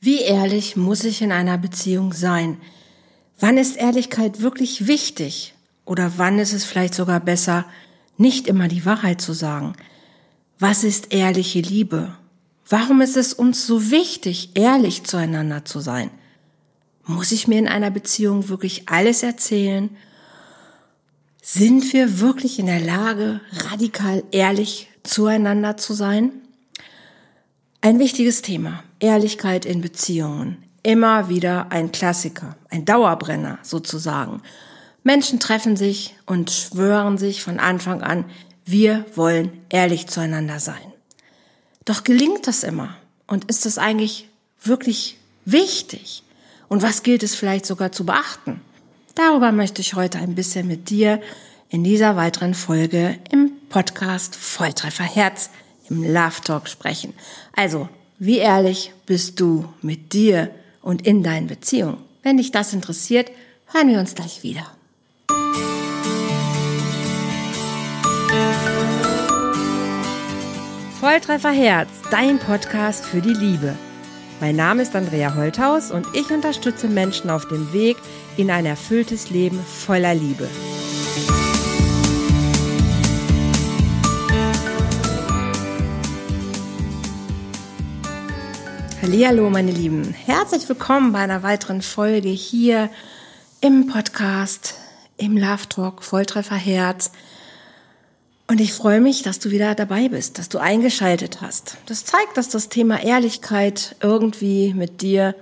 Wie ehrlich muss ich in einer Beziehung sein? Wann ist Ehrlichkeit wirklich wichtig? Oder wann ist es vielleicht sogar besser, nicht immer die Wahrheit zu sagen? Was ist ehrliche Liebe? Warum ist es uns so wichtig, ehrlich zueinander zu sein? Muss ich mir in einer Beziehung wirklich alles erzählen? Sind wir wirklich in der Lage, radikal ehrlich zueinander zu sein? Ein wichtiges Thema. Ehrlichkeit in Beziehungen. Immer wieder ein Klassiker, ein Dauerbrenner sozusagen. Menschen treffen sich und schwören sich von Anfang an, wir wollen ehrlich zueinander sein. Doch gelingt das immer? Und ist das eigentlich wirklich wichtig? Und was gilt es vielleicht sogar zu beachten? Darüber möchte ich heute ein bisschen mit dir in dieser weiteren Folge im Podcast Volltreffer Herz im Love Talk sprechen. Also, wie ehrlich bist du mit dir und in deinen Beziehungen? Wenn dich das interessiert, hören wir uns gleich wieder. Volltreffer Herz, dein Podcast für die Liebe. Mein Name ist Andrea Holthaus und ich unterstütze Menschen auf dem Weg in ein erfülltes Leben voller Liebe. Hallo, meine Lieben. Herzlich willkommen bei einer weiteren Folge hier im Podcast, im Love Talk Volltreffer Herz. Und ich freue mich, dass du wieder dabei bist, dass du eingeschaltet hast. Das zeigt, dass das Thema Ehrlichkeit irgendwie mit dir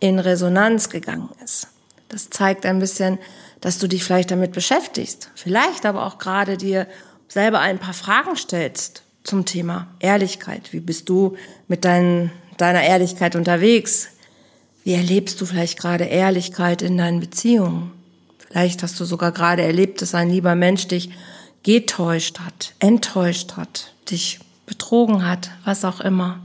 in Resonanz gegangen ist. Das zeigt ein bisschen, dass du dich vielleicht damit beschäftigst. Vielleicht aber auch gerade dir selber ein paar Fragen stellst zum Thema Ehrlichkeit. Wie bist du mit deinen deiner Ehrlichkeit unterwegs? Wie erlebst du vielleicht gerade Ehrlichkeit in deinen Beziehungen? Vielleicht hast du sogar gerade erlebt, dass ein lieber Mensch dich getäuscht hat, enttäuscht hat, dich betrogen hat, was auch immer.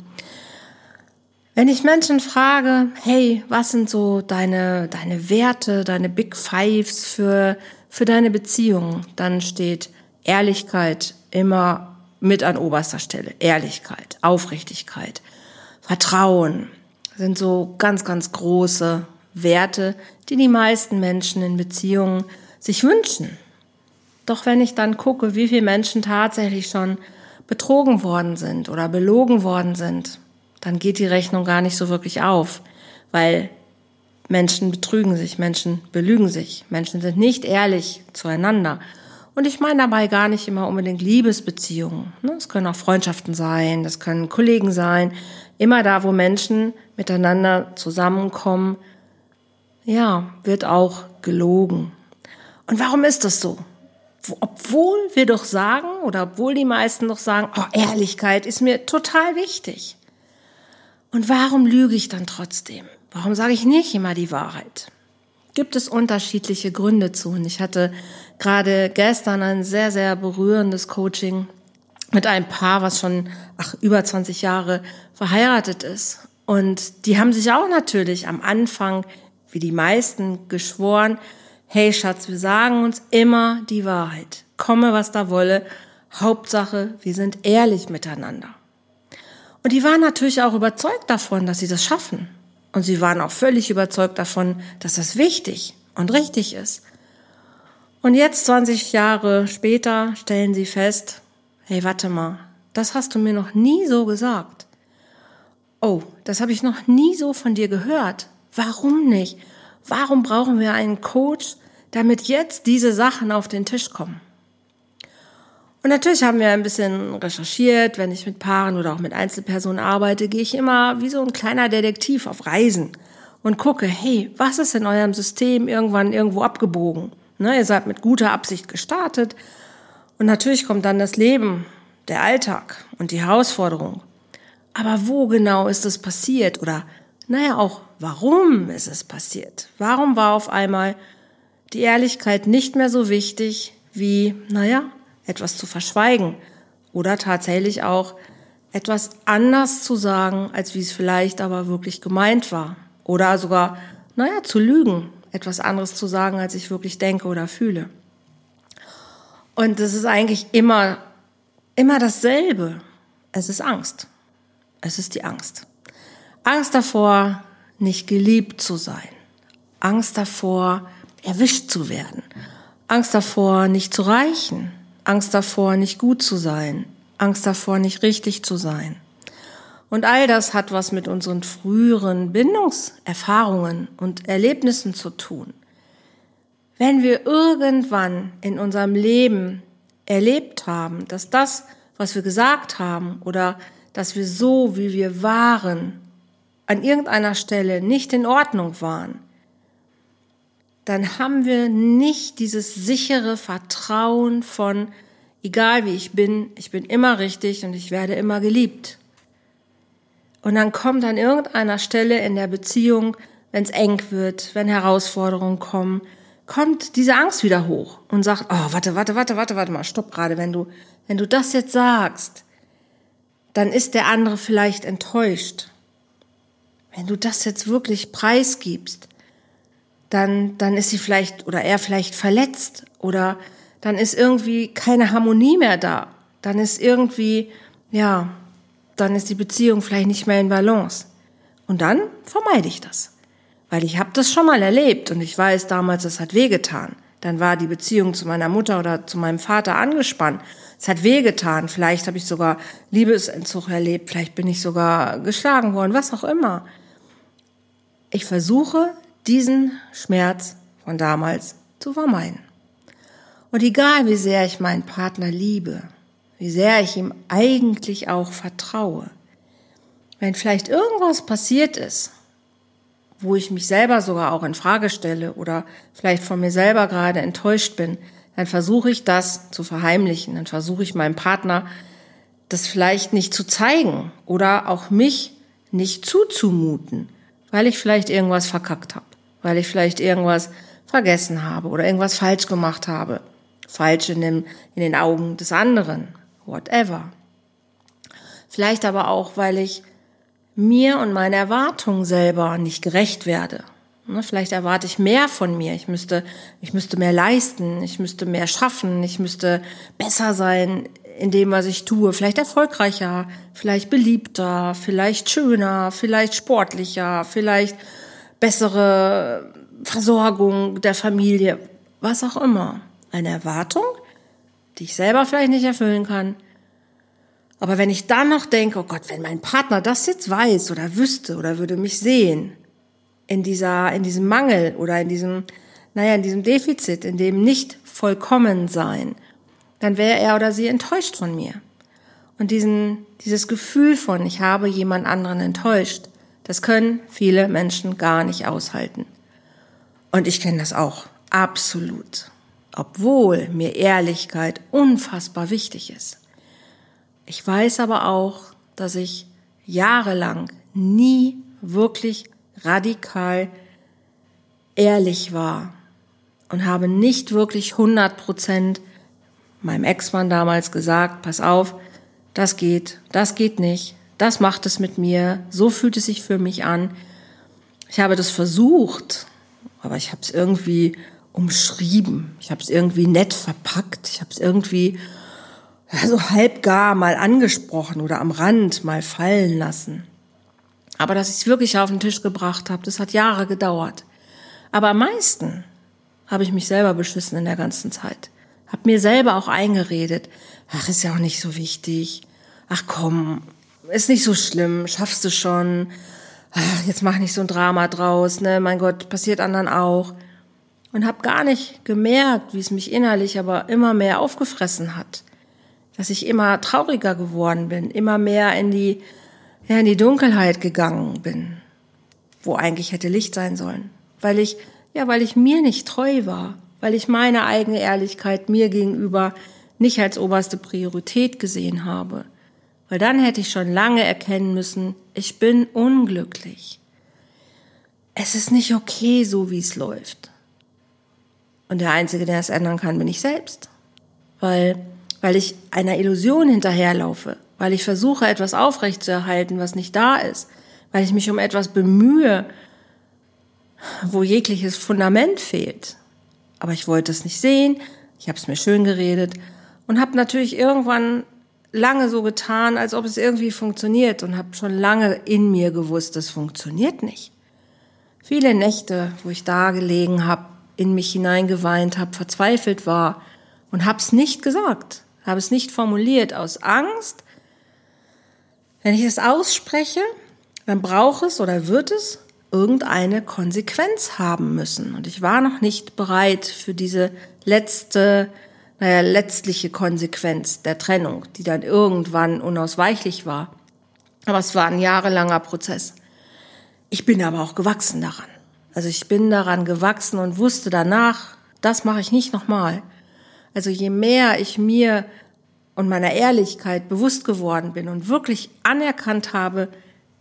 Wenn ich Menschen frage, hey, was sind so deine, deine Werte, deine Big Fives für, für deine Beziehung, dann steht Ehrlichkeit immer mit an oberster Stelle. Ehrlichkeit, Aufrichtigkeit. Vertrauen sind so ganz, ganz große Werte, die die meisten Menschen in Beziehungen sich wünschen. Doch wenn ich dann gucke, wie viele Menschen tatsächlich schon betrogen worden sind oder belogen worden sind, dann geht die Rechnung gar nicht so wirklich auf, weil Menschen betrügen sich, Menschen belügen sich, Menschen sind nicht ehrlich zueinander. Und ich meine dabei gar nicht immer unbedingt Liebesbeziehungen. Es können auch Freundschaften sein, das können Kollegen sein, Immer da, wo Menschen miteinander zusammenkommen, ja, wird auch gelogen. Und warum ist das so? Obwohl wir doch sagen, oder obwohl die meisten doch sagen, oh, Ehrlichkeit ist mir total wichtig. Und warum lüge ich dann trotzdem? Warum sage ich nicht immer die Wahrheit? Gibt es unterschiedliche Gründe zu. Und ich hatte gerade gestern ein sehr, sehr berührendes Coaching mit einem Paar, was schon ach, über 20 Jahre verheiratet ist. Und die haben sich auch natürlich am Anfang, wie die meisten, geschworen, hey Schatz, wir sagen uns immer die Wahrheit. Komme, was da wolle. Hauptsache, wir sind ehrlich miteinander. Und die waren natürlich auch überzeugt davon, dass sie das schaffen. Und sie waren auch völlig überzeugt davon, dass das wichtig und richtig ist. Und jetzt, 20 Jahre später, stellen sie fest, hey, warte mal, das hast du mir noch nie so gesagt. Oh, das habe ich noch nie so von dir gehört. Warum nicht? Warum brauchen wir einen Coach, damit jetzt diese Sachen auf den Tisch kommen? Und natürlich haben wir ein bisschen recherchiert. Wenn ich mit Paaren oder auch mit Einzelpersonen arbeite, gehe ich immer wie so ein kleiner Detektiv auf Reisen und gucke, hey, was ist in eurem System irgendwann irgendwo abgebogen? Ne, ihr seid mit guter Absicht gestartet, und natürlich kommt dann das Leben, der Alltag und die Herausforderung. Aber wo genau ist es passiert? Oder naja, auch warum ist es passiert? Warum war auf einmal die Ehrlichkeit nicht mehr so wichtig wie, naja, etwas zu verschweigen oder tatsächlich auch etwas anders zu sagen, als wie es vielleicht aber wirklich gemeint war. Oder sogar, naja, zu lügen, etwas anderes zu sagen, als ich wirklich denke oder fühle. Und es ist eigentlich immer, immer dasselbe. Es ist Angst. Es ist die Angst. Angst davor, nicht geliebt zu sein. Angst davor, erwischt zu werden. Angst davor, nicht zu reichen. Angst davor, nicht gut zu sein. Angst davor, nicht richtig zu sein. Und all das hat was mit unseren früheren Bindungserfahrungen und Erlebnissen zu tun. Wenn wir irgendwann in unserem Leben erlebt haben, dass das, was wir gesagt haben oder dass wir so, wie wir waren, an irgendeiner Stelle nicht in Ordnung waren, dann haben wir nicht dieses sichere Vertrauen von, egal wie ich bin, ich bin immer richtig und ich werde immer geliebt. Und dann kommt an irgendeiner Stelle in der Beziehung, wenn es eng wird, wenn Herausforderungen kommen, kommt diese Angst wieder hoch und sagt, oh, warte, warte, warte, warte, warte mal, stopp gerade, wenn du, wenn du das jetzt sagst, dann ist der andere vielleicht enttäuscht. Wenn du das jetzt wirklich preisgibst, dann, dann ist sie vielleicht oder er vielleicht verletzt oder dann ist irgendwie keine Harmonie mehr da. Dann ist irgendwie, ja, dann ist die Beziehung vielleicht nicht mehr in Balance. Und dann vermeide ich das. Weil ich habe das schon mal erlebt und ich weiß damals, es hat wehgetan. Dann war die Beziehung zu meiner Mutter oder zu meinem Vater angespannt. Es hat wehgetan. Vielleicht habe ich sogar Liebesentzug erlebt. Vielleicht bin ich sogar geschlagen worden. Was auch immer. Ich versuche, diesen Schmerz von damals zu vermeiden. Und egal wie sehr ich meinen Partner liebe, wie sehr ich ihm eigentlich auch vertraue, wenn vielleicht irgendwas passiert ist, wo ich mich selber sogar auch in Frage stelle oder vielleicht von mir selber gerade enttäuscht bin, dann versuche ich das zu verheimlichen, dann versuche ich meinem Partner das vielleicht nicht zu zeigen oder auch mich nicht zuzumuten, weil ich vielleicht irgendwas verkackt habe, weil ich vielleicht irgendwas vergessen habe oder irgendwas falsch gemacht habe. Falsch in, dem, in den Augen des anderen, whatever. Vielleicht aber auch, weil ich mir und meinen Erwartungen selber nicht gerecht werde. Ne, vielleicht erwarte ich mehr von mir. Ich müsste, ich müsste mehr leisten. Ich müsste mehr schaffen. Ich müsste besser sein in dem, was ich tue. Vielleicht erfolgreicher, vielleicht beliebter, vielleicht schöner, vielleicht sportlicher, vielleicht bessere Versorgung der Familie, was auch immer. Eine Erwartung, die ich selber vielleicht nicht erfüllen kann, aber wenn ich dann noch denke, oh Gott, wenn mein Partner das jetzt weiß oder wüsste oder würde mich sehen, in dieser, in diesem Mangel oder in diesem, naja, in diesem Defizit, in dem nicht vollkommen sein, dann wäre er oder sie enttäuscht von mir. Und diesen, dieses Gefühl von, ich habe jemand anderen enttäuscht, das können viele Menschen gar nicht aushalten. Und ich kenne das auch, absolut. Obwohl mir Ehrlichkeit unfassbar wichtig ist. Ich weiß aber auch, dass ich jahrelang nie wirklich radikal ehrlich war und habe nicht wirklich 100 Prozent meinem Ex-Mann damals gesagt, pass auf, das geht, das geht nicht, das macht es mit mir, so fühlt es sich für mich an. Ich habe das versucht, aber ich habe es irgendwie umschrieben, ich habe es irgendwie nett verpackt, ich habe es irgendwie ja, so halb gar mal angesprochen oder am Rand mal fallen lassen. Aber dass ich es wirklich auf den Tisch gebracht habe, das hat Jahre gedauert. Aber am meisten habe ich mich selber beschissen in der ganzen Zeit. Hab mir selber auch eingeredet, ach, ist ja auch nicht so wichtig. Ach komm, ist nicht so schlimm, schaffst du schon. Ach, jetzt mach nicht so ein Drama draus, ne? Mein Gott, passiert anderen auch. Und hab gar nicht gemerkt, wie es mich innerlich aber immer mehr aufgefressen hat dass ich immer trauriger geworden bin, immer mehr in die, ja, in die Dunkelheit gegangen bin, wo eigentlich hätte Licht sein sollen, weil ich, ja, weil ich mir nicht treu war, weil ich meine eigene Ehrlichkeit mir gegenüber nicht als oberste Priorität gesehen habe. Weil dann hätte ich schon lange erkennen müssen, ich bin unglücklich. Es ist nicht okay, so wie es läuft. Und der Einzige, der es ändern kann, bin ich selbst. Weil weil ich einer Illusion hinterherlaufe, weil ich versuche, etwas aufrechtzuerhalten, was nicht da ist, weil ich mich um etwas bemühe, wo jegliches Fundament fehlt. Aber ich wollte es nicht sehen, ich habe es mir schön geredet und habe natürlich irgendwann lange so getan, als ob es irgendwie funktioniert und habe schon lange in mir gewusst, das funktioniert nicht. Viele Nächte, wo ich da gelegen habe, in mich hineingeweint habe, verzweifelt war und hab's nicht gesagt, habe es nicht formuliert aus Angst. Wenn ich es ausspreche, dann braucht es oder wird es irgendeine Konsequenz haben müssen. Und ich war noch nicht bereit für diese letzte, naja, letztliche Konsequenz der Trennung, die dann irgendwann unausweichlich war. Aber es war ein jahrelanger Prozess. Ich bin aber auch gewachsen daran. Also ich bin daran gewachsen und wusste danach, das mache ich nicht nochmal. Also je mehr ich mir und meiner Ehrlichkeit bewusst geworden bin und wirklich anerkannt habe,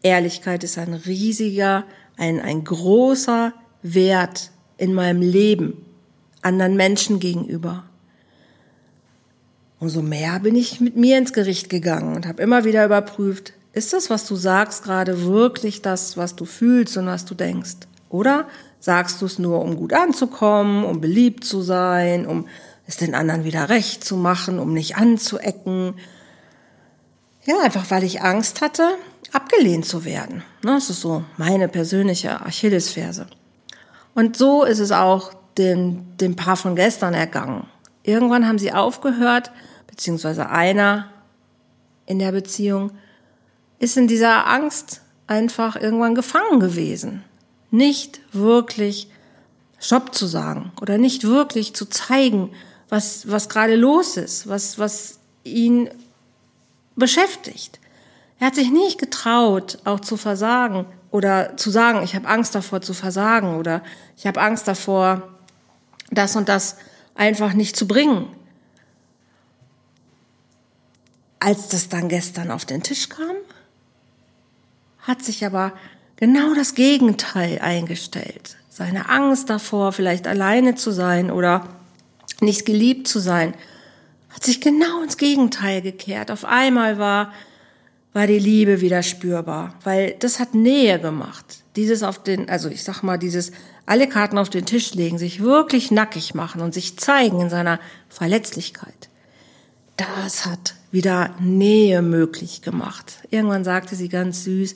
Ehrlichkeit ist ein riesiger, ein, ein großer Wert in meinem Leben anderen Menschen gegenüber. Umso mehr bin ich mit mir ins Gericht gegangen und habe immer wieder überprüft, ist das, was du sagst, gerade wirklich das, was du fühlst und was du denkst? Oder sagst du es nur, um gut anzukommen, um beliebt zu sein, um es den anderen wieder recht zu machen, um nicht anzuecken? Ja, einfach weil ich Angst hatte, abgelehnt zu werden. Ne, das ist so meine persönliche Achillesferse. Und so ist es auch dem, dem Paar von gestern ergangen. Irgendwann haben sie aufgehört, beziehungsweise einer in der Beziehung, ist in dieser Angst einfach irgendwann gefangen gewesen. Nicht wirklich Stopp zu sagen oder nicht wirklich zu zeigen, was, was gerade los ist, was, was ihn beschäftigt. Er hat sich nicht getraut, auch zu versagen oder zu sagen, ich habe Angst davor zu versagen oder ich habe Angst davor, das und das einfach nicht zu bringen. Als das dann gestern auf den Tisch kam, hat sich aber genau das Gegenteil eingestellt. Seine Angst davor, vielleicht alleine zu sein oder nicht geliebt zu sein, hat sich genau ins Gegenteil gekehrt. Auf einmal war, war die Liebe wieder spürbar, weil das hat Nähe gemacht. Dieses auf den, also ich sag mal, dieses alle Karten auf den Tisch legen, sich wirklich nackig machen und sich zeigen in seiner Verletzlichkeit. Das hat wieder Nähe möglich gemacht. Irgendwann sagte sie ganz süß,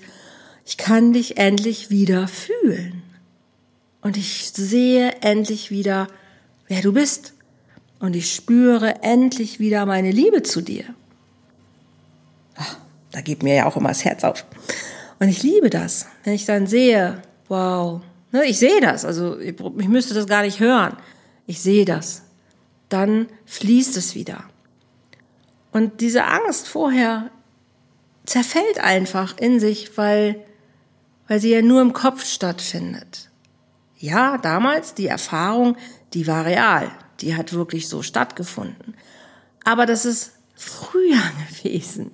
ich kann dich endlich wieder fühlen. Und ich sehe endlich wieder, wer du bist. Und ich spüre endlich wieder meine Liebe zu dir. Ach, da geht mir ja auch immer das Herz auf. Und ich liebe das, wenn ich dann sehe, wow, ne, ich sehe das, also ich, ich müsste das gar nicht hören. Ich sehe das. Dann fließt es wieder. Und diese Angst vorher zerfällt einfach in sich, weil weil sie ja nur im Kopf stattfindet. Ja, damals die Erfahrung, die war real, die hat wirklich so stattgefunden. Aber das ist früher gewesen.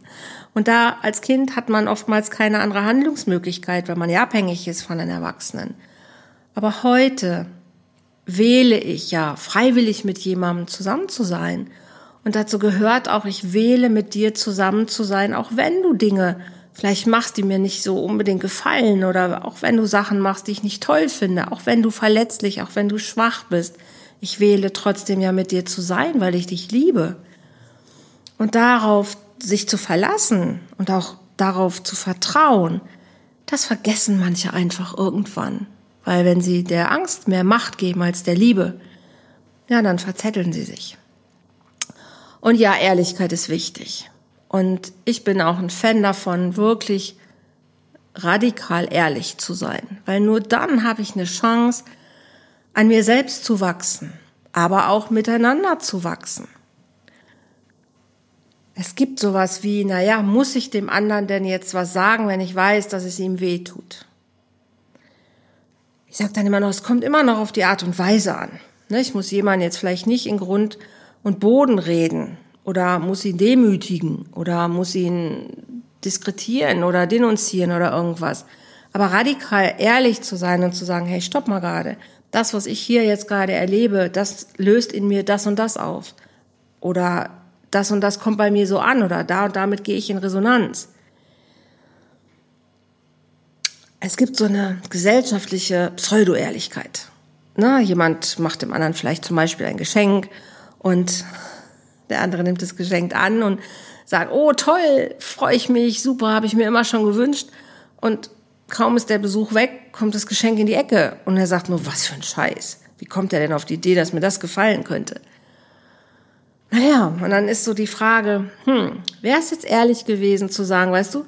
Und da als Kind hat man oftmals keine andere Handlungsmöglichkeit, weil man ja abhängig ist von den Erwachsenen. Aber heute wähle ich ja freiwillig mit jemandem zusammen zu sein. Und dazu gehört auch, ich wähle mit dir zusammen zu sein, auch wenn du Dinge Vielleicht machst du mir nicht so unbedingt gefallen oder auch wenn du Sachen machst, die ich nicht toll finde, auch wenn du verletzlich, auch wenn du schwach bist. Ich wähle trotzdem ja mit dir zu sein, weil ich dich liebe. Und darauf sich zu verlassen und auch darauf zu vertrauen, das vergessen manche einfach irgendwann. Weil wenn sie der Angst mehr Macht geben als der Liebe, ja, dann verzetteln sie sich. Und ja, Ehrlichkeit ist wichtig. Und ich bin auch ein Fan davon, wirklich radikal ehrlich zu sein, weil nur dann habe ich eine Chance, an mir selbst zu wachsen, aber auch miteinander zu wachsen. Es gibt sowas wie, naja, muss ich dem anderen denn jetzt was sagen, wenn ich weiß, dass es ihm weh tut? Ich sage dann immer noch, es kommt immer noch auf die Art und Weise an. Ne, ich muss jemanden jetzt vielleicht nicht in Grund und Boden reden, oder muss ihn demütigen oder muss ihn diskretieren oder denunzieren oder irgendwas. Aber radikal ehrlich zu sein und zu sagen, hey, stopp mal gerade. Das, was ich hier jetzt gerade erlebe, das löst in mir das und das auf. Oder das und das kommt bei mir so an oder da und damit gehe ich in Resonanz. Es gibt so eine gesellschaftliche Pseudo-Ehrlichkeit. Na, jemand macht dem anderen vielleicht zum Beispiel ein Geschenk und der andere nimmt das Geschenk an und sagt, oh toll, freue ich mich, super, habe ich mir immer schon gewünscht. Und kaum ist der Besuch weg, kommt das Geschenk in die Ecke und er sagt nur, was für ein Scheiß. Wie kommt er denn auf die Idee, dass mir das gefallen könnte? Naja, und dann ist so die Frage, hm, wäre es jetzt ehrlich gewesen zu sagen, weißt du,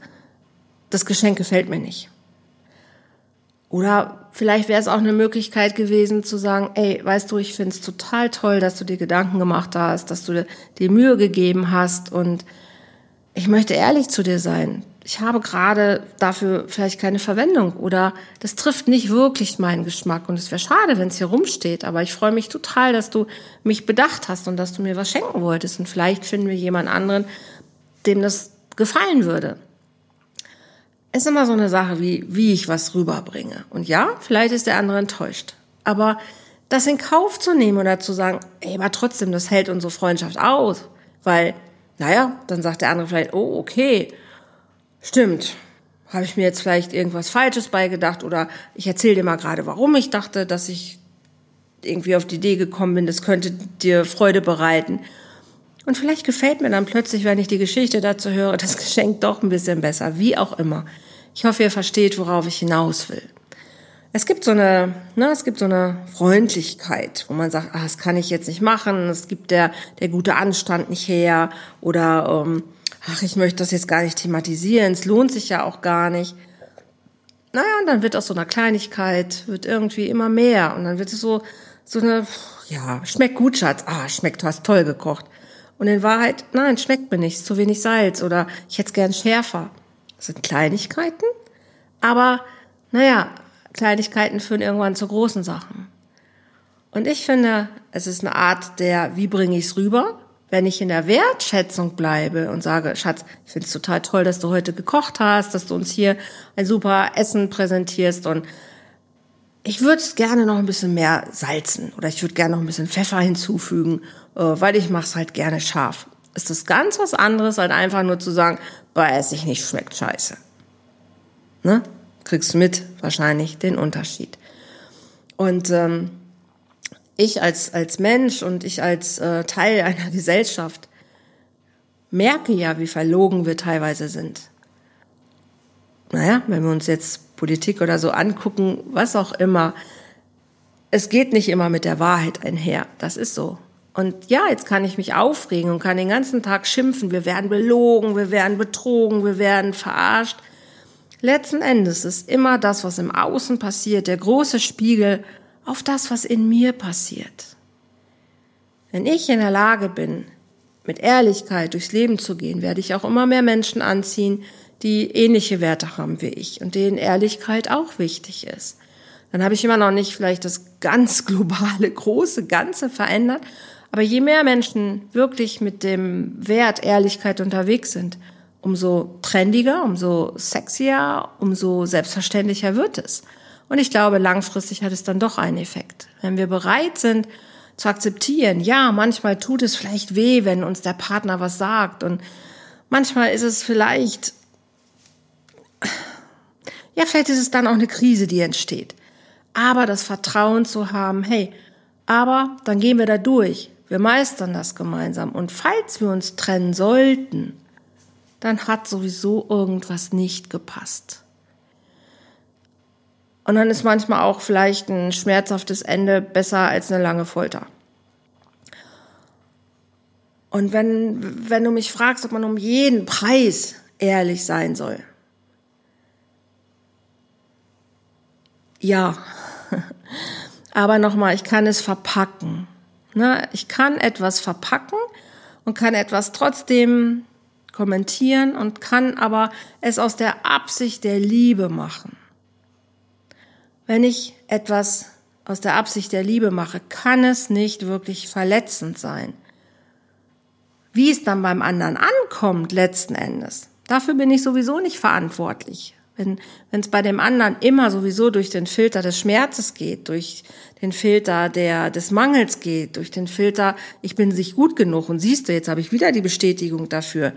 das Geschenk gefällt mir nicht. Oder vielleicht wäre es auch eine Möglichkeit gewesen zu sagen, ey, weißt du, ich finde es total toll, dass du dir Gedanken gemacht hast, dass du dir Mühe gegeben hast. Und ich möchte ehrlich zu dir sein. Ich habe gerade dafür vielleicht keine Verwendung. Oder das trifft nicht wirklich meinen Geschmack. Und es wäre schade, wenn es hier rumsteht, aber ich freue mich total, dass du mich bedacht hast und dass du mir was schenken wolltest. Und vielleicht finden wir jemand anderen, dem das gefallen würde ist immer so eine Sache, wie, wie ich was rüberbringe. Und ja, vielleicht ist der andere enttäuscht. Aber das in Kauf zu nehmen oder zu sagen, ey, aber trotzdem, das hält unsere Freundschaft aus. Weil, naja, dann sagt der andere vielleicht, oh, okay, stimmt. Habe ich mir jetzt vielleicht irgendwas Falsches beigedacht oder ich erzähle dir mal gerade, warum ich dachte, dass ich irgendwie auf die Idee gekommen bin, das könnte dir Freude bereiten. Und vielleicht gefällt mir dann plötzlich, wenn ich die Geschichte dazu höre, das Geschenk doch ein bisschen besser, wie auch immer. Ich hoffe, ihr versteht, worauf ich hinaus will. Es gibt so eine, ne, es gibt so eine Freundlichkeit, wo man sagt, ah, das kann ich jetzt nicht machen, es gibt der, der gute Anstand nicht her oder ähm, ach, ich möchte das jetzt gar nicht thematisieren, es lohnt sich ja auch gar nicht. Naja, und dann wird aus so einer Kleinigkeit, wird irgendwie immer mehr und dann wird es so, so eine, ja, schmeckt gut, Schatz, ah, schmeckt, du hast toll gekocht. Und in Wahrheit, nein, schmeckt mir nicht, zu wenig Salz oder ich hätte es gern schärfer. Das sind Kleinigkeiten, aber naja, Kleinigkeiten führen irgendwann zu großen Sachen. Und ich finde, es ist eine Art der, wie bringe ich es rüber? Wenn ich in der Wertschätzung bleibe und sage, Schatz, ich finde es total toll, dass du heute gekocht hast, dass du uns hier ein super Essen präsentierst und ich würde es gerne noch ein bisschen mehr salzen oder ich würde gerne noch ein bisschen Pfeffer hinzufügen, äh, weil ich mache es halt gerne scharf. Ist das ganz was anderes, als einfach nur zu sagen, weiß ich nicht, schmeckt scheiße. Ne? Kriegst du mit wahrscheinlich den Unterschied. Und ähm, ich als, als Mensch und ich als äh, Teil einer Gesellschaft merke ja, wie verlogen wir teilweise sind. Naja, wenn wir uns jetzt Politik oder so angucken, was auch immer. Es geht nicht immer mit der Wahrheit einher. Das ist so. Und ja, jetzt kann ich mich aufregen und kann den ganzen Tag schimpfen. Wir werden belogen, wir werden betrogen, wir werden verarscht. Letzten Endes ist immer das, was im Außen passiert, der große Spiegel auf das, was in mir passiert. Wenn ich in der Lage bin, mit Ehrlichkeit durchs Leben zu gehen, werde ich auch immer mehr Menschen anziehen, die ähnliche Werte haben wie ich und denen Ehrlichkeit auch wichtig ist. Dann habe ich immer noch nicht vielleicht das ganz globale, große Ganze verändert, aber je mehr Menschen wirklich mit dem Wert Ehrlichkeit unterwegs sind, umso trendiger, umso sexier, umso selbstverständlicher wird es. Und ich glaube, langfristig hat es dann doch einen Effekt. Wenn wir bereit sind zu akzeptieren, ja, manchmal tut es vielleicht weh, wenn uns der Partner was sagt und manchmal ist es vielleicht ja, vielleicht ist es dann auch eine Krise, die entsteht. Aber das Vertrauen zu haben, hey, aber dann gehen wir da durch. Wir meistern das gemeinsam. Und falls wir uns trennen sollten, dann hat sowieso irgendwas nicht gepasst. Und dann ist manchmal auch vielleicht ein schmerzhaftes Ende besser als eine lange Folter. Und wenn, wenn du mich fragst, ob man um jeden Preis ehrlich sein soll, Ja. Aber nochmal, ich kann es verpacken. Ne? Ich kann etwas verpacken und kann etwas trotzdem kommentieren und kann aber es aus der Absicht der Liebe machen. Wenn ich etwas aus der Absicht der Liebe mache, kann es nicht wirklich verletzend sein. Wie es dann beim anderen ankommt letzten Endes, dafür bin ich sowieso nicht verantwortlich. Wenn es bei dem anderen immer sowieso durch den Filter des Schmerzes geht, durch den Filter der, des Mangels geht, durch den Filter, ich bin sich gut genug und siehst du, jetzt habe ich wieder die Bestätigung dafür,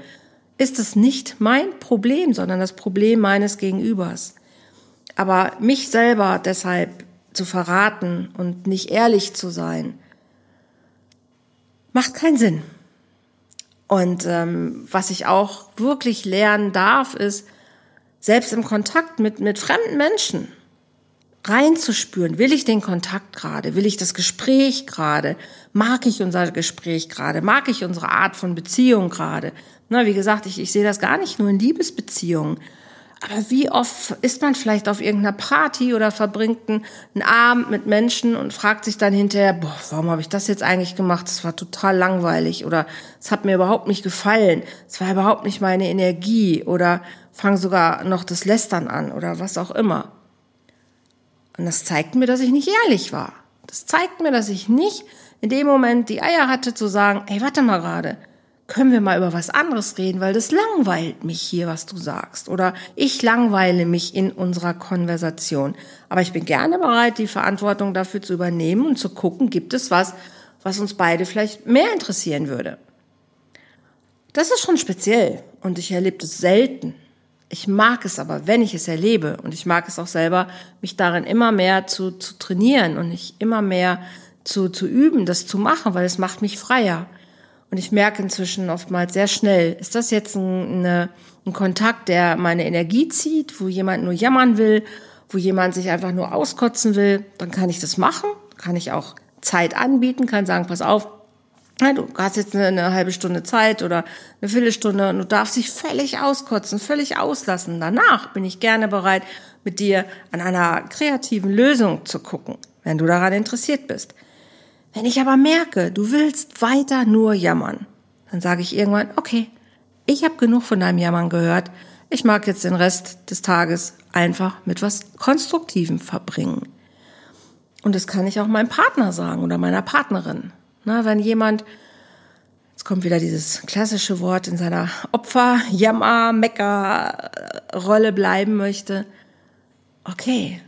ist es nicht mein Problem, sondern das Problem meines Gegenübers. Aber mich selber deshalb zu verraten und nicht ehrlich zu sein, macht keinen Sinn. Und ähm, was ich auch wirklich lernen darf, ist, selbst im Kontakt mit, mit fremden Menschen reinzuspüren, will ich den Kontakt gerade, will ich das Gespräch gerade, mag ich unser Gespräch gerade, mag ich unsere Art von Beziehung gerade. Na, wie gesagt, ich, ich sehe das gar nicht nur in Liebesbeziehungen. Aber wie oft ist man vielleicht auf irgendeiner Party oder verbringt einen Abend mit Menschen und fragt sich dann hinterher, boah, warum habe ich das jetzt eigentlich gemacht? Das war total langweilig oder es hat mir überhaupt nicht gefallen. Es war überhaupt nicht meine Energie oder fang sogar noch das Lästern an oder was auch immer. Und das zeigt mir, dass ich nicht ehrlich war. Das zeigt mir, dass ich nicht in dem Moment die Eier hatte zu sagen, ey, warte mal gerade, können wir mal über was anderes reden, weil das langweilt mich hier, was du sagst. Oder ich langweile mich in unserer Konversation. Aber ich bin gerne bereit, die Verantwortung dafür zu übernehmen und zu gucken, gibt es was, was uns beide vielleicht mehr interessieren würde. Das ist schon speziell und ich erlebe das selten. Ich mag es aber, wenn ich es erlebe und ich mag es auch selber, mich darin immer mehr zu, zu trainieren und nicht immer mehr zu, zu üben, das zu machen, weil es macht mich freier. Und ich merke inzwischen oftmals sehr schnell, ist das jetzt ein, eine, ein Kontakt, der meine Energie zieht, wo jemand nur jammern will, wo jemand sich einfach nur auskotzen will, dann kann ich das machen, kann ich auch Zeit anbieten, kann sagen, pass auf, du hast jetzt eine, eine, halbe Stunde Zeit oder eine Viertelstunde und du darfst dich völlig auskotzen, völlig auslassen. Danach bin ich gerne bereit, mit dir an einer kreativen Lösung zu gucken, wenn du daran interessiert bist. Wenn ich aber merke, du willst weiter nur jammern, dann sage ich irgendwann, okay, ich habe genug von deinem Jammern gehört. Ich mag jetzt den Rest des Tages einfach mit was Konstruktivem verbringen. Und das kann ich auch meinem Partner sagen oder meiner Partnerin. Na, wenn jemand, jetzt kommt wieder dieses klassische Wort, in seiner Opfer-, Jammer-, Mecker-Rolle bleiben möchte, okay,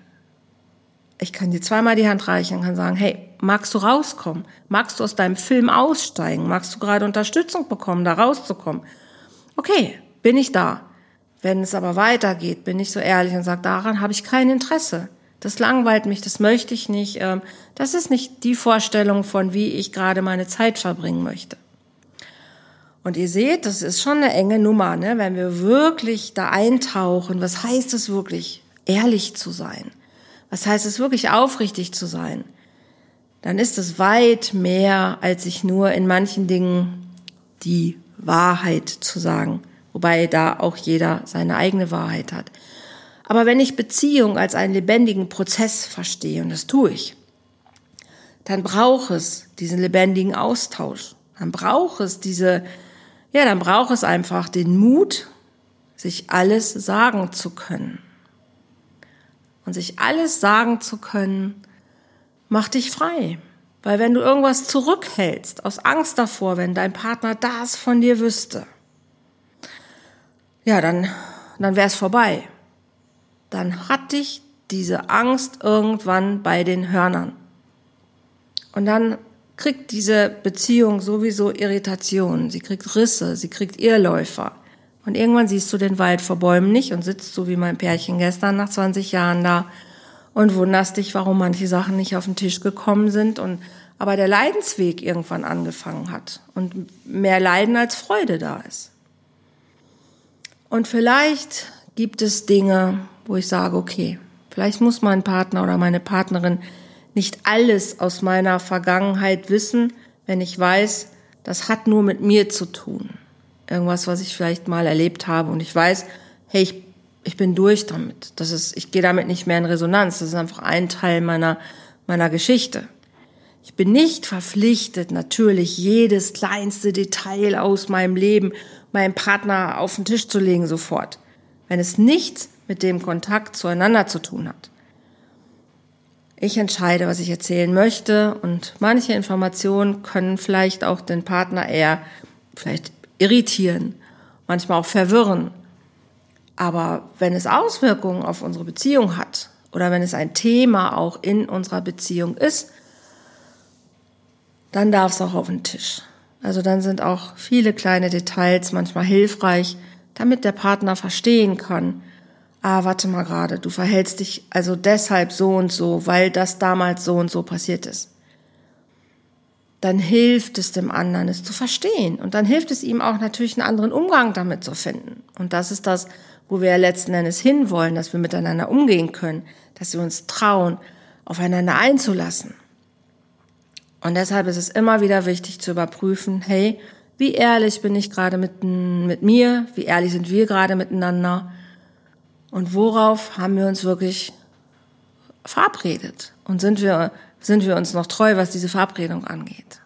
ich kann dir zweimal die Hand reichen und kann sagen, hey, magst du rauskommen? Magst du aus deinem Film aussteigen? Magst du gerade Unterstützung bekommen, da rauszukommen? Okay, bin ich da. Wenn es aber weitergeht, bin ich so ehrlich und sage, daran habe ich kein Interesse. Das langweilt mich, das möchte ich nicht. Ähm, das ist nicht die Vorstellung von, wie ich gerade meine Zeit verbringen möchte. Und ihr seht, das ist schon eine enge Nummer, ne? wenn wir wirklich da eintauchen. Was heißt es wirklich, ehrlich zu sein? Was heißt es wirklich, aufrichtig zu sein? Dann ist es weit mehr, als sich nur in manchen Dingen die Wahrheit zu sagen. Wobei da auch jeder seine eigene Wahrheit hat. Aber wenn ich Beziehung als einen lebendigen Prozess verstehe, und das tue ich, dann braucht es diesen lebendigen Austausch. Dann braucht es diese, ja, dann braucht es einfach den Mut, sich alles sagen zu können. Und sich alles sagen zu können, macht dich frei. Weil wenn du irgendwas zurückhältst, aus Angst davor, wenn dein Partner das von dir wüsste, ja, dann, dann wäre es vorbei dann hat dich diese Angst irgendwann bei den Hörnern. Und dann kriegt diese Beziehung sowieso Irritationen, sie kriegt Risse, sie kriegt Irrläufer. Und irgendwann siehst du den Wald vor Bäumen nicht und sitzt so wie mein Pärchen gestern nach 20 Jahren da und wunderst dich, warum manche Sachen nicht auf den Tisch gekommen sind und aber der Leidensweg irgendwann angefangen hat und mehr Leiden als Freude da ist. Und vielleicht gibt es Dinge, wo ich sage, okay, vielleicht muss mein Partner oder meine Partnerin nicht alles aus meiner Vergangenheit wissen, wenn ich weiß, das hat nur mit mir zu tun. Irgendwas, was ich vielleicht mal erlebt habe und ich weiß, hey, ich, ich bin durch damit. Das ist, ich gehe damit nicht mehr in Resonanz. Das ist einfach ein Teil meiner, meiner Geschichte. Ich bin nicht verpflichtet, natürlich jedes kleinste Detail aus meinem Leben meinem Partner auf den Tisch zu legen sofort. Wenn es nichts mit dem Kontakt zueinander zu tun hat. Ich entscheide, was ich erzählen möchte und manche Informationen können vielleicht auch den Partner eher vielleicht irritieren, manchmal auch verwirren. Aber wenn es Auswirkungen auf unsere Beziehung hat oder wenn es ein Thema auch in unserer Beziehung ist, dann darf es auch auf den Tisch. Also dann sind auch viele kleine Details manchmal hilfreich, damit der Partner verstehen kann, ah, warte mal gerade, du verhältst dich also deshalb so und so, weil das damals so und so passiert ist. Dann hilft es dem anderen, es zu verstehen. Und dann hilft es ihm auch natürlich einen anderen Umgang damit zu finden. Und das ist das, wo wir letzten Endes hinwollen, dass wir miteinander umgehen können, dass wir uns trauen, aufeinander einzulassen. Und deshalb ist es immer wieder wichtig zu überprüfen, hey, wie ehrlich bin ich gerade mit, mit mir, wie ehrlich sind wir gerade miteinander und worauf haben wir uns wirklich verabredet und sind wir, sind wir uns noch treu, was diese Verabredung angeht.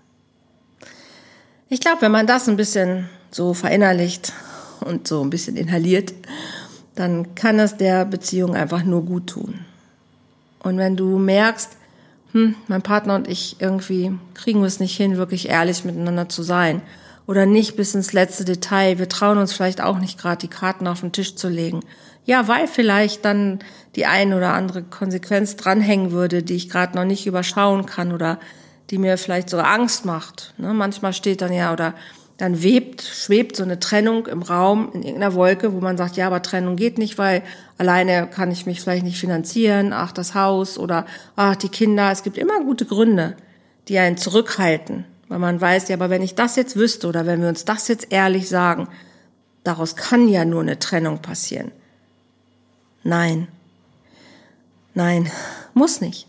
Ich glaube, wenn man das ein bisschen so verinnerlicht und so ein bisschen inhaliert, dann kann es der Beziehung einfach nur gut tun. Und wenn du merkst, hm, mein Partner und ich irgendwie kriegen wir es nicht hin, wirklich ehrlich miteinander zu sein oder nicht bis ins letzte Detail, wir trauen uns vielleicht auch nicht gerade die Karten auf den Tisch zu legen. Ja, weil vielleicht dann die ein oder andere Konsequenz dranhängen würde, die ich gerade noch nicht überschauen kann oder die mir vielleicht so Angst macht. Ne? Manchmal steht dann ja oder dann webt, schwebt so eine Trennung im Raum in irgendeiner Wolke, wo man sagt, ja, aber Trennung geht nicht, weil alleine kann ich mich vielleicht nicht finanzieren, ach, das Haus oder ach, die Kinder. Es gibt immer gute Gründe, die einen zurückhalten, weil man weiß, ja, aber wenn ich das jetzt wüsste oder wenn wir uns das jetzt ehrlich sagen, daraus kann ja nur eine Trennung passieren. Nein. Nein, muss nicht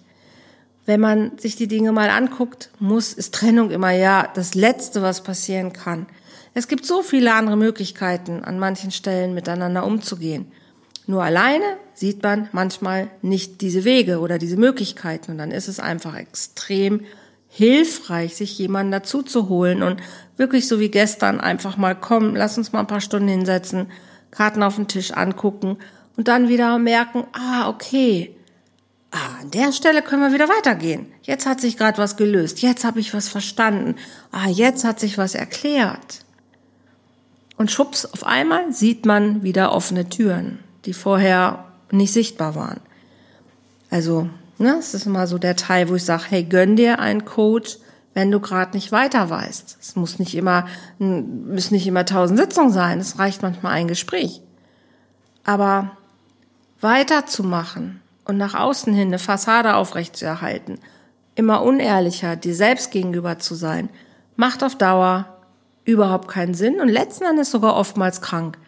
wenn man sich die Dinge mal anguckt, muss, ist Trennung immer ja das Letzte, was passieren kann. Es gibt so viele andere Möglichkeiten, an manchen Stellen miteinander umzugehen. Nur alleine sieht man manchmal nicht diese Wege oder diese Möglichkeiten. Und dann ist es einfach extrem hilfreich, sich jemanden dazu zu holen und wirklich so wie gestern einfach mal kommen, lass uns mal ein paar Stunden hinsetzen, Karten auf den Tisch angucken und dann wieder merken, ah, okay, ah, an der Stelle können wir wieder weitergehen. Jetzt hat sich gerade was gelöst. Jetzt habe ich was verstanden. Ah, jetzt hat sich was erklärt. Und schubs, auf einmal sieht man wieder offene Türen, die vorher nicht sichtbar waren. Also, ne, es ist immer so der Teil, wo ich sage, hey, gönn dir einen Coach, wenn du gerade nicht weiter weißt. Es muss nicht immer, müssen nicht immer tausend Sitzungen sein. Es reicht manchmal ein Gespräch. Aber weiterzumachen, und nach außen hin eine Fassade aufrechtzuerhalten, immer unehrlicher dir selbst gegenüber zu sein, macht auf Dauer überhaupt keinen Sinn und letzten Endes sogar oftmals krank,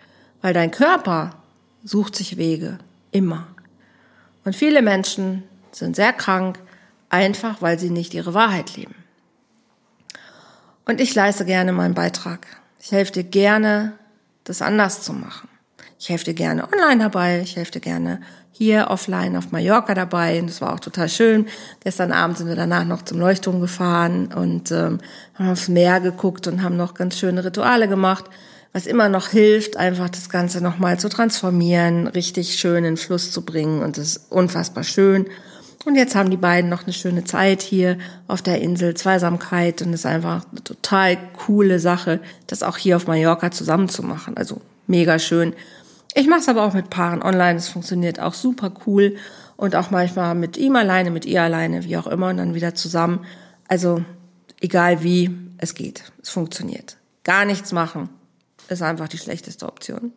weil dein Körper sucht sich Wege, immer. Und viele Menschen sind sehr krank, einfach weil sie nicht ihre Wahrheit leben. Und ich leiste gerne meinen Beitrag. Ich helfe dir gerne, das anders zu machen. Ich helfe dir gerne online dabei, ich helfe dir gerne hier offline auf Mallorca dabei und das war auch total schön. Gestern Abend sind wir danach noch zum Leuchtturm gefahren und ähm, haben aufs Meer geguckt und haben noch ganz schöne Rituale gemacht, was immer noch hilft, einfach das Ganze nochmal zu transformieren, richtig schön in Fluss zu bringen und das ist unfassbar schön. Und jetzt haben die beiden noch eine schöne Zeit hier auf der Insel, Zweisamkeit und es ist einfach eine total coole Sache, das auch hier auf Mallorca zusammen zu machen. Also mega schön. Ich mache es aber auch mit Paaren online. Es funktioniert auch super cool und auch manchmal mit ihm alleine, mit ihr alleine, wie auch immer und dann wieder zusammen. Also egal wie, es geht. Es funktioniert. Gar nichts machen ist einfach die schlechteste Option.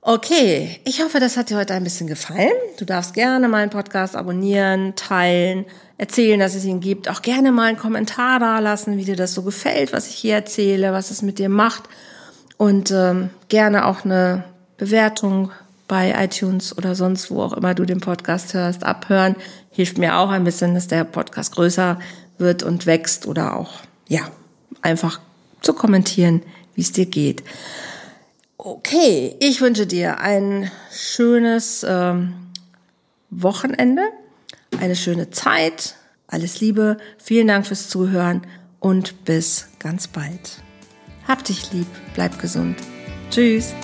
Okay, ich hoffe, das hat dir heute ein bisschen gefallen. Du darfst gerne meinen Podcast abonnieren, teilen, erzählen, dass es ihn gibt. Auch gerne mal einen Kommentar da lassen, wie dir das so gefällt, was ich hier erzähle, was es mit dir macht. Und ähm, gerne auch eine Bewertung bei iTunes oder sonst wo auch immer du den Podcast hörst, abhören. Hilft mir auch ein bisschen, dass der Podcast größer wird und wächst oder auch, ja, einfach zu kommentieren, wie es dir geht. Okay, ich wünsche dir ein schönes ähm, Wochenende, eine schöne Zeit. Alles Liebe, vielen Dank fürs Zuhören und bis ganz bald. Hab dich lieb, bleib gesund. Tschüss.